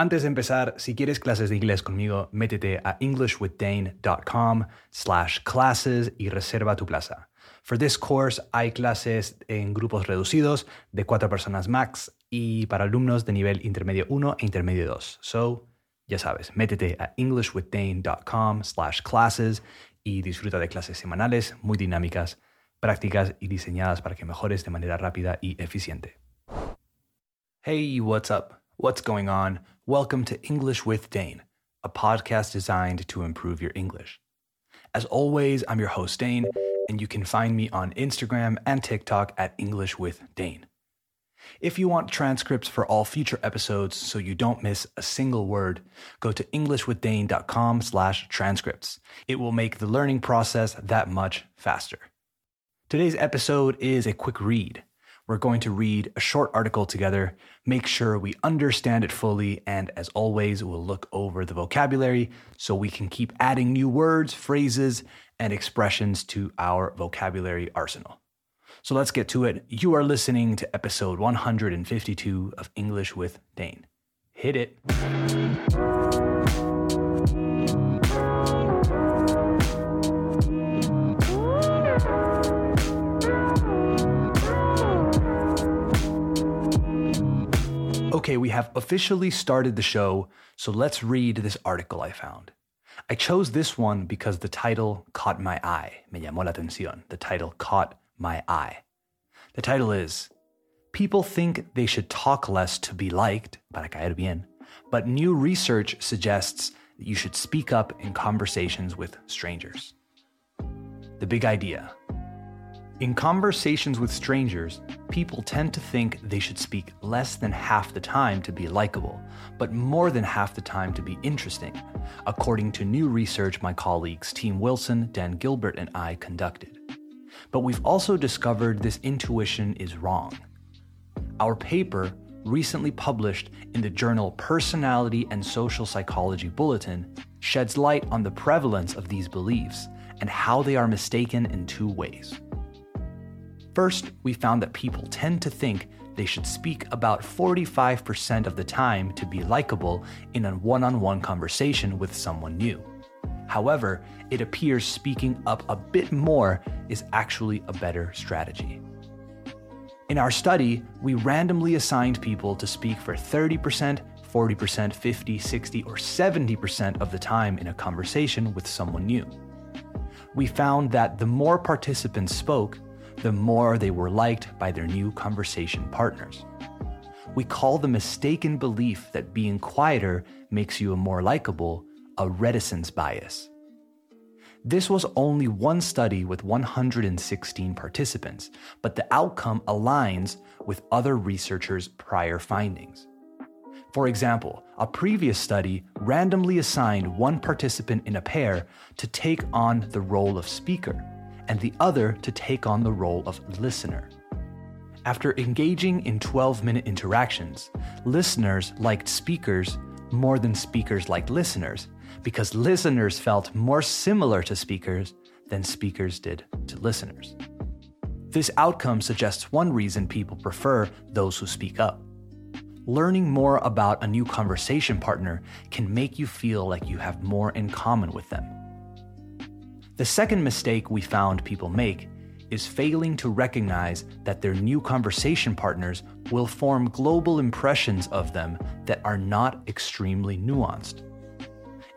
Antes de empezar, si quieres clases de inglés conmigo, métete a englishwithdane.com slash classes y reserva tu plaza. For this course hay clases en grupos reducidos de cuatro personas max y para alumnos de nivel intermedio 1 e intermedio 2. So, ya sabes, métete a englishwithdane.com slash classes y disfruta de clases semanales muy dinámicas, prácticas y diseñadas para que mejores de manera rápida y eficiente. Hey, what's up? What's going on? Welcome to English with Dane, a podcast designed to improve your English. As always, I'm your host, Dane, and you can find me on Instagram and TikTok at English with Dane. If you want transcripts for all future episodes so you don't miss a single word, go to englishwithdane.com slash transcripts. It will make the learning process that much faster. Today's episode is a quick read. We're going to read a short article together, make sure we understand it fully, and as always, we'll look over the vocabulary so we can keep adding new words, phrases, and expressions to our vocabulary arsenal. So let's get to it. You are listening to episode 152 of English with Dane. Hit it. Okay, we have officially started the show, so let's read this article I found. I chose this one because the title caught my eye. Me llamó la atención. The title caught my eye. The title is People think they should talk less to be liked, para caer bien, but new research suggests that you should speak up in conversations with strangers. The big idea in conversations with strangers, people tend to think they should speak less than half the time to be likable, but more than half the time to be interesting, according to new research my colleagues Tim Wilson, Dan Gilbert, and I conducted. But we've also discovered this intuition is wrong. Our paper, recently published in the journal Personality and Social Psychology Bulletin, sheds light on the prevalence of these beliefs and how they are mistaken in two ways. First, we found that people tend to think they should speak about 45% of the time to be likable in a one on one conversation with someone new. However, it appears speaking up a bit more is actually a better strategy. In our study, we randomly assigned people to speak for 30%, 40%, 50, 60, or 70% of the time in a conversation with someone new. We found that the more participants spoke, the more they were liked by their new conversation partners. We call the mistaken belief that being quieter makes you a more likable a reticence bias. This was only one study with 116 participants, but the outcome aligns with other researchers' prior findings. For example, a previous study randomly assigned one participant in a pair to take on the role of speaker and the other to take on the role of listener. After engaging in 12 minute interactions, listeners liked speakers more than speakers liked listeners because listeners felt more similar to speakers than speakers did to listeners. This outcome suggests one reason people prefer those who speak up. Learning more about a new conversation partner can make you feel like you have more in common with them. The second mistake we found people make is failing to recognize that their new conversation partners will form global impressions of them that are not extremely nuanced.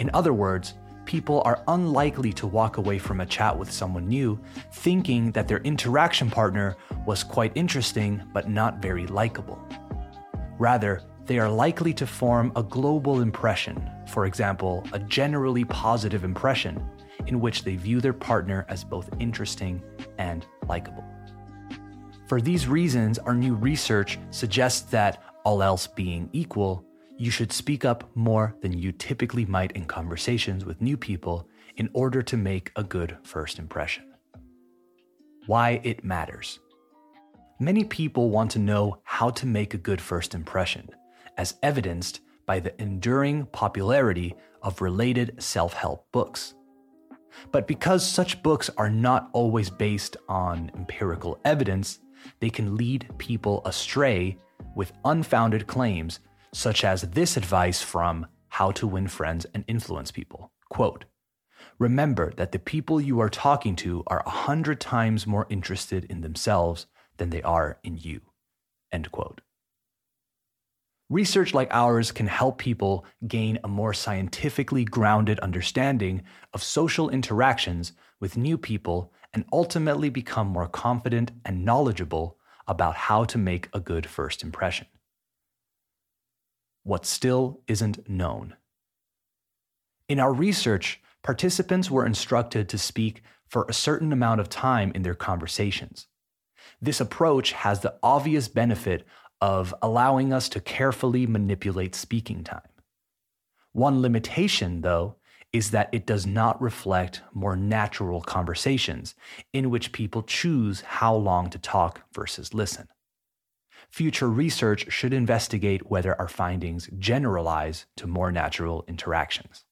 In other words, people are unlikely to walk away from a chat with someone new thinking that their interaction partner was quite interesting but not very likable. Rather, they are likely to form a global impression, for example, a generally positive impression, in which they view their partner as both interesting and likable. For these reasons, our new research suggests that, all else being equal, you should speak up more than you typically might in conversations with new people in order to make a good first impression. Why it matters. Many people want to know how to make a good first impression, as evidenced by the enduring popularity of related self help books. But because such books are not always based on empirical evidence, they can lead people astray with unfounded claims such as this advice from How to Win Friends and Influence People. Quote, Remember that the people you are talking to are a hundred times more interested in themselves than they are in you. End quote. Research like ours can help people gain a more scientifically grounded understanding of social interactions with new people and ultimately become more confident and knowledgeable about how to make a good first impression. What still isn't known. In our research, participants were instructed to speak for a certain amount of time in their conversations. This approach has the obvious benefit of allowing us to carefully manipulate speaking time. One limitation, though, is that it does not reflect more natural conversations in which people choose how long to talk versus listen. Future research should investigate whether our findings generalize to more natural interactions.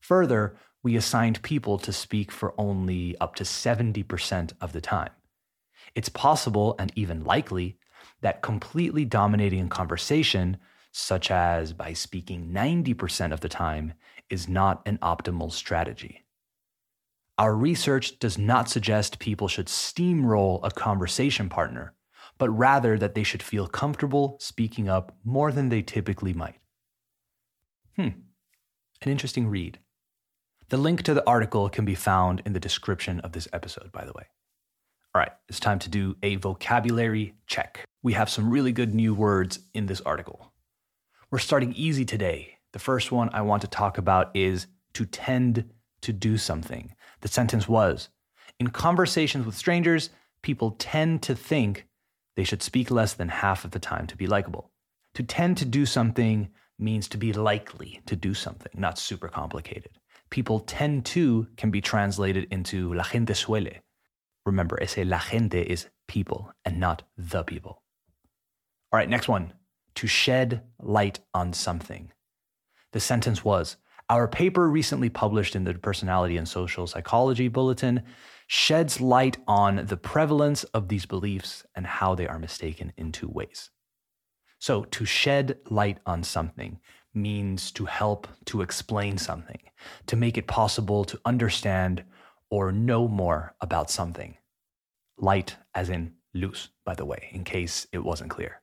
Further, we assigned people to speak for only up to 70% of the time. It's possible and even likely that completely dominating conversation, such as by speaking 90% of the time, is not an optimal strategy. Our research does not suggest people should steamroll a conversation partner, but rather that they should feel comfortable speaking up more than they typically might. Hmm, an interesting read. The link to the article can be found in the description of this episode, by the way. All right, it's time to do a vocabulary check. We have some really good new words in this article. We're starting easy today. The first one I want to talk about is to tend to do something. The sentence was In conversations with strangers, people tend to think they should speak less than half of the time to be likable. To tend to do something means to be likely to do something, not super complicated people tend to can be translated into la gente suele. Remember, ese la gente is people and not the people. All right, next one. To shed light on something. The sentence was Our paper recently published in the Personality and Social Psychology Bulletin sheds light on the prevalence of these beliefs and how they are mistaken in two ways. So, to shed light on something means to help to explain something, to make it possible to understand or know more about something. Light, as in loose, by the way, in case it wasn't clear.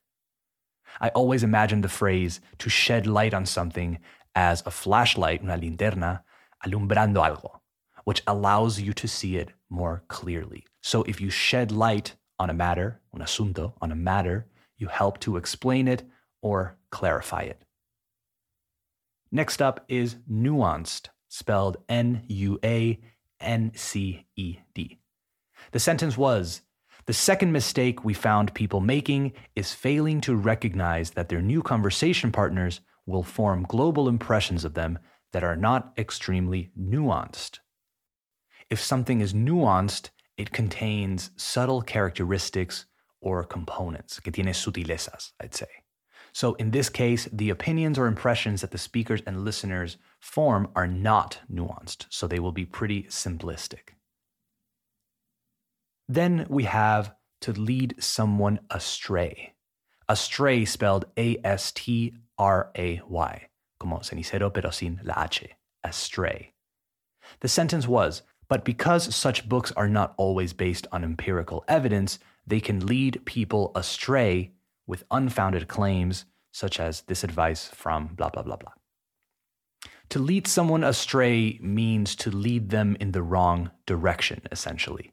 I always imagined the phrase to shed light on something as a flashlight, una linterna, alumbrando algo, which allows you to see it more clearly. So if you shed light on a matter, un asunto, on a matter, you help to explain it or clarify it. Next up is nuanced, spelled N U A N C E D. The sentence was The second mistake we found people making is failing to recognize that their new conversation partners will form global impressions of them that are not extremely nuanced. If something is nuanced, it contains subtle characteristics or components, que tiene sutilezas, I'd say. So in this case, the opinions or impressions that the speakers and listeners form are not nuanced, so they will be pretty simplistic. Then we have to lead someone astray. Astray spelled A S T R A Y, como cenicero pero sin la H, astray. The sentence was, but because such books are not always based on empirical evidence, they can lead people astray with unfounded claims, such as this advice from blah, blah, blah, blah. To lead someone astray means to lead them in the wrong direction, essentially,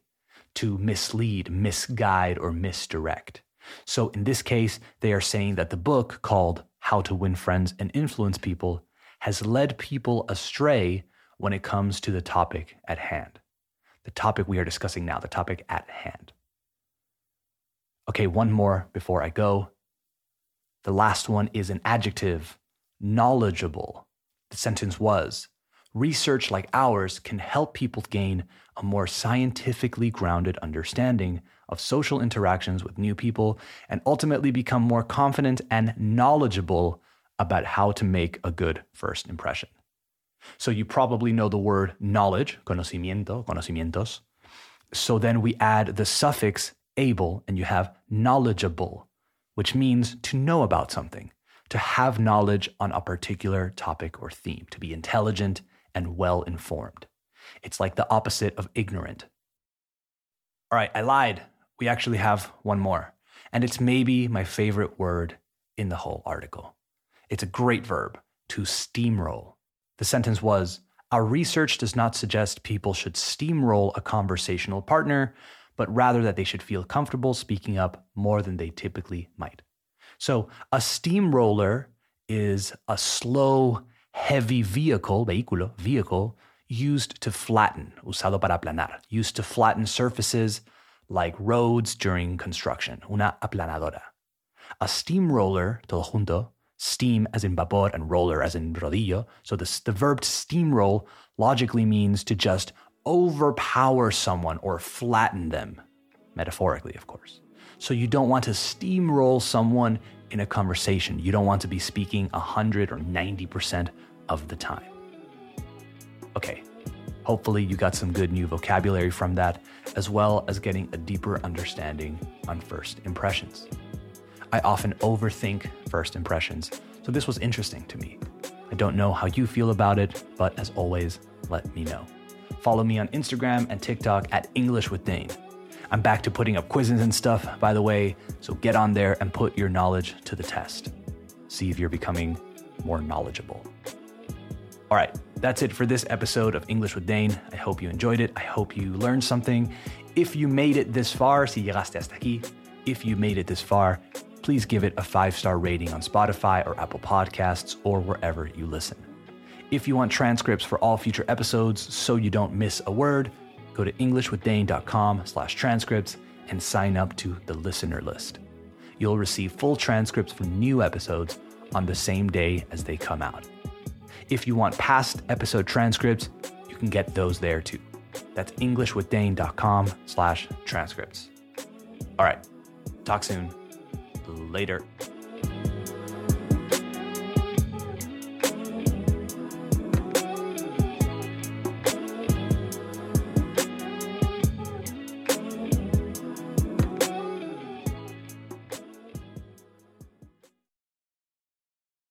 to mislead, misguide, or misdirect. So in this case, they are saying that the book called How to Win Friends and Influence People has led people astray when it comes to the topic at hand. The topic we are discussing now, the topic at hand. Okay, one more before I go. The last one is an adjective, knowledgeable. The sentence was Research like ours can help people gain a more scientifically grounded understanding of social interactions with new people and ultimately become more confident and knowledgeable about how to make a good first impression. So you probably know the word knowledge, conocimiento, conocimientos. So then we add the suffix able and you have knowledgeable which means to know about something, to have knowledge on a particular topic or theme, to be intelligent and well informed. It's like the opposite of ignorant. All right, I lied. We actually have one more, and it's maybe my favorite word in the whole article. It's a great verb, to steamroll. The sentence was Our research does not suggest people should steamroll a conversational partner, but rather that they should feel comfortable speaking up more than they typically might. So, a steamroller is a slow, heavy vehicle, vehículo, vehicle, used to flatten, usado para aplanar, used to flatten surfaces like roads during construction, una aplanadora. A steamroller, todo junto, steam as in vapor and roller as in rodillo. So the, the verb to steamroll logically means to just overpower someone or flatten them, metaphorically, of course. So you don't want to steamroll someone in a conversation. You don't want to be speaking 100 or 90% of the time. Okay, hopefully you got some good new vocabulary from that, as well as getting a deeper understanding on first impressions. I often overthink first impressions, so this was interesting to me. I don't know how you feel about it, but as always, let me know. Follow me on Instagram and TikTok at English with Dane. I'm back to putting up quizzes and stuff, by the way, so get on there and put your knowledge to the test. See if you're becoming more knowledgeable. All right, that's it for this episode of English with Dane. I hope you enjoyed it. I hope you learned something. If you made it this far, si llegaste hasta aquí, if you made it this far, please give it a five star rating on Spotify or Apple Podcasts or wherever you listen. If you want transcripts for all future episodes so you don't miss a word, go to englishwithdane.com slash transcripts and sign up to the listener list. You'll receive full transcripts for new episodes on the same day as they come out. If you want past episode transcripts, you can get those there too. That's englishwithdane.com slash transcripts. All right, talk soon. Later.